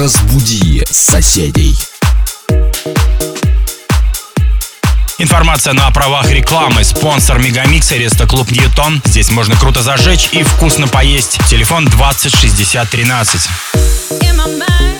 Разбуди соседей. Информация на правах рекламы. Спонсор Мегамикса Клуб Ньютон. Здесь можно круто зажечь и вкусно поесть. Телефон 20 60 13. In my mind,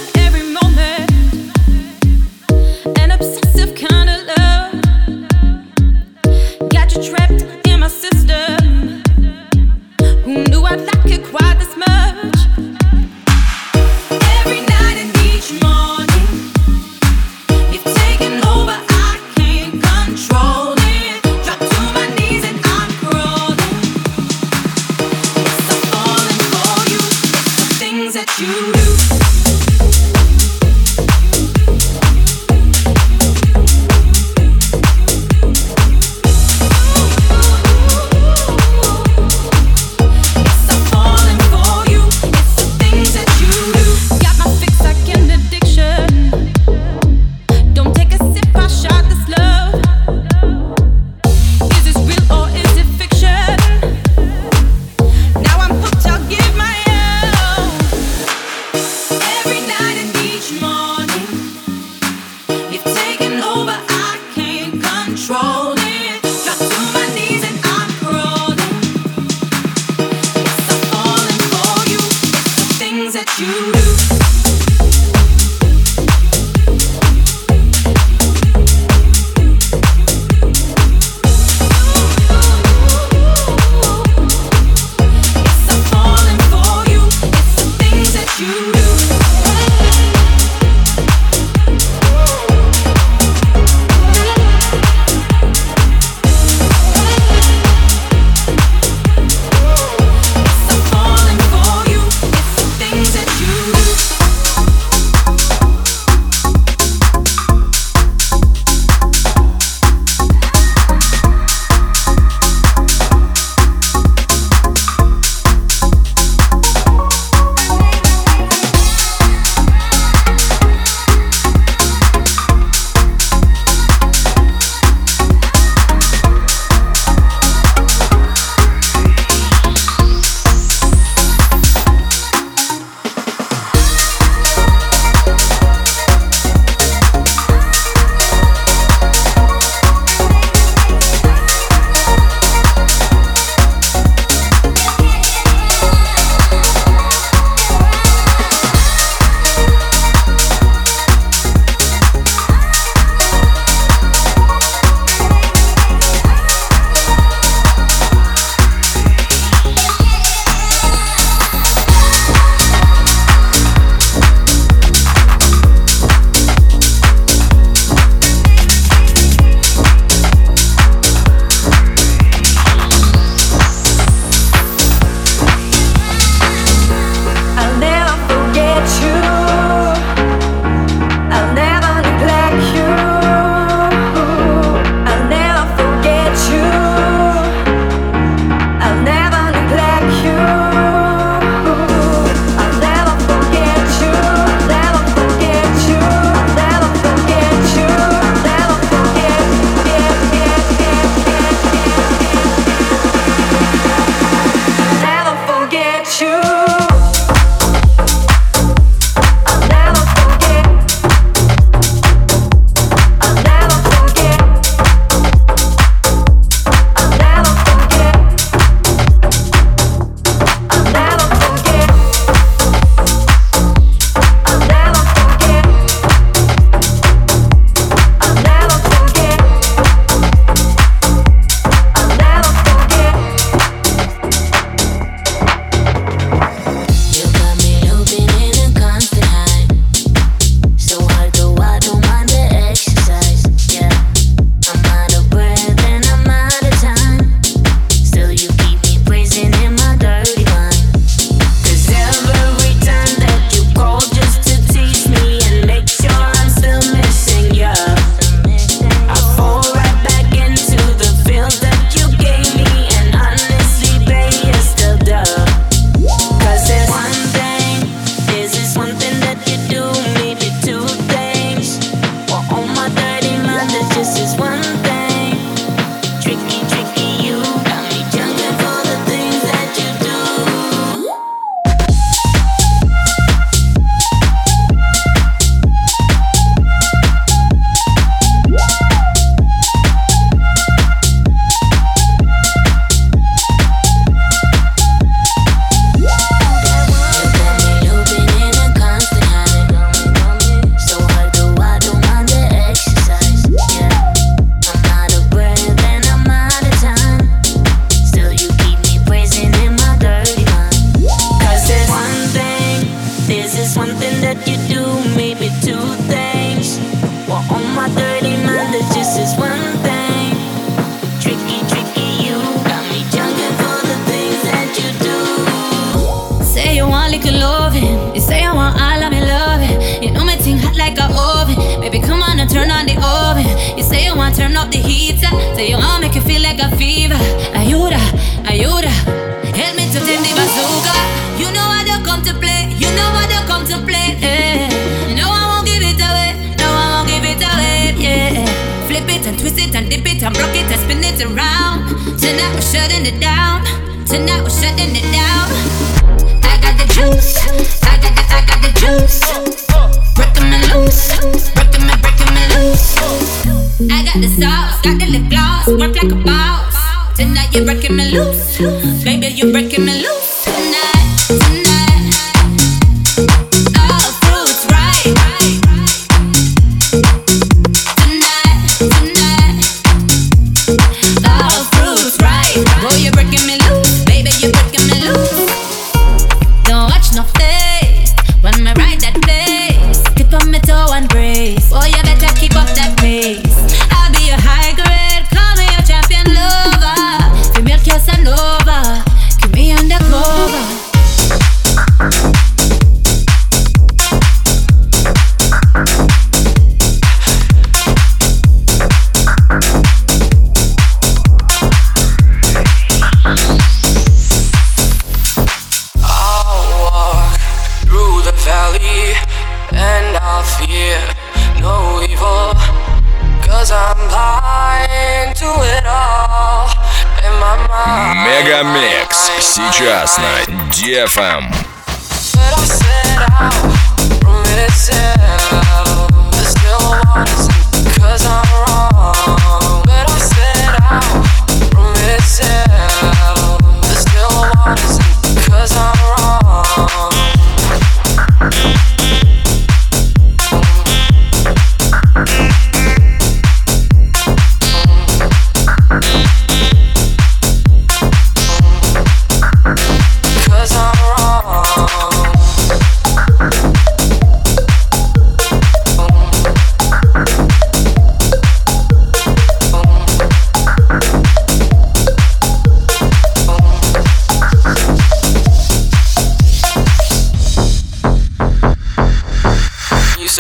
two things. but on my dirty mind, just is one thing. Tricky, tricky, you got me for the things that you do. Say you want loving, you say want all of me loving. You know me ting hot like a oven. Baby, come on and turn on the oven. You say you want turn up the heater, say you want make you feel like a fever. that spin it around. Tonight we're shutting it down. Tonight we're shutting it down. I got the juice. I got the, I got the juice. Break me loose. Break me, and me loose. I got the sauce. Got the lip gloss. Work like a boss. Tonight you're breaking me loose. Baby, you're breaking me loose.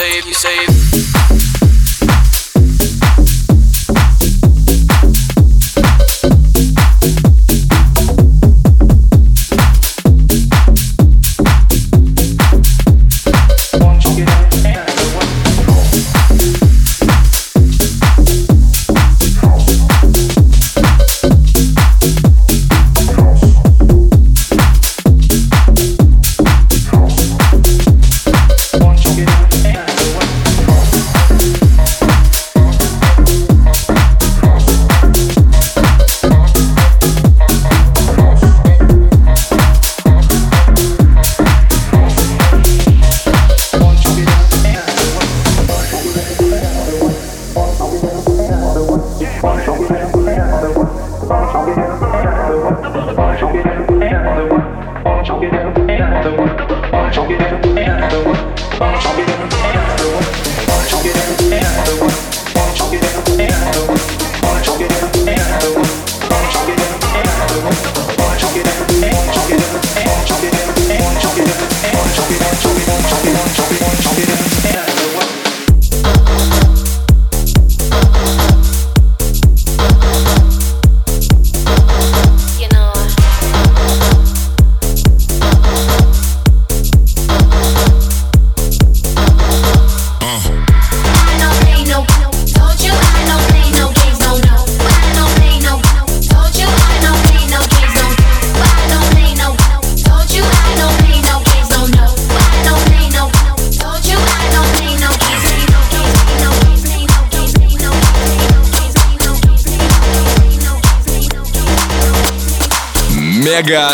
save, you save.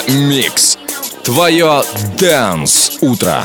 Микс. Твое Дэнс Утро.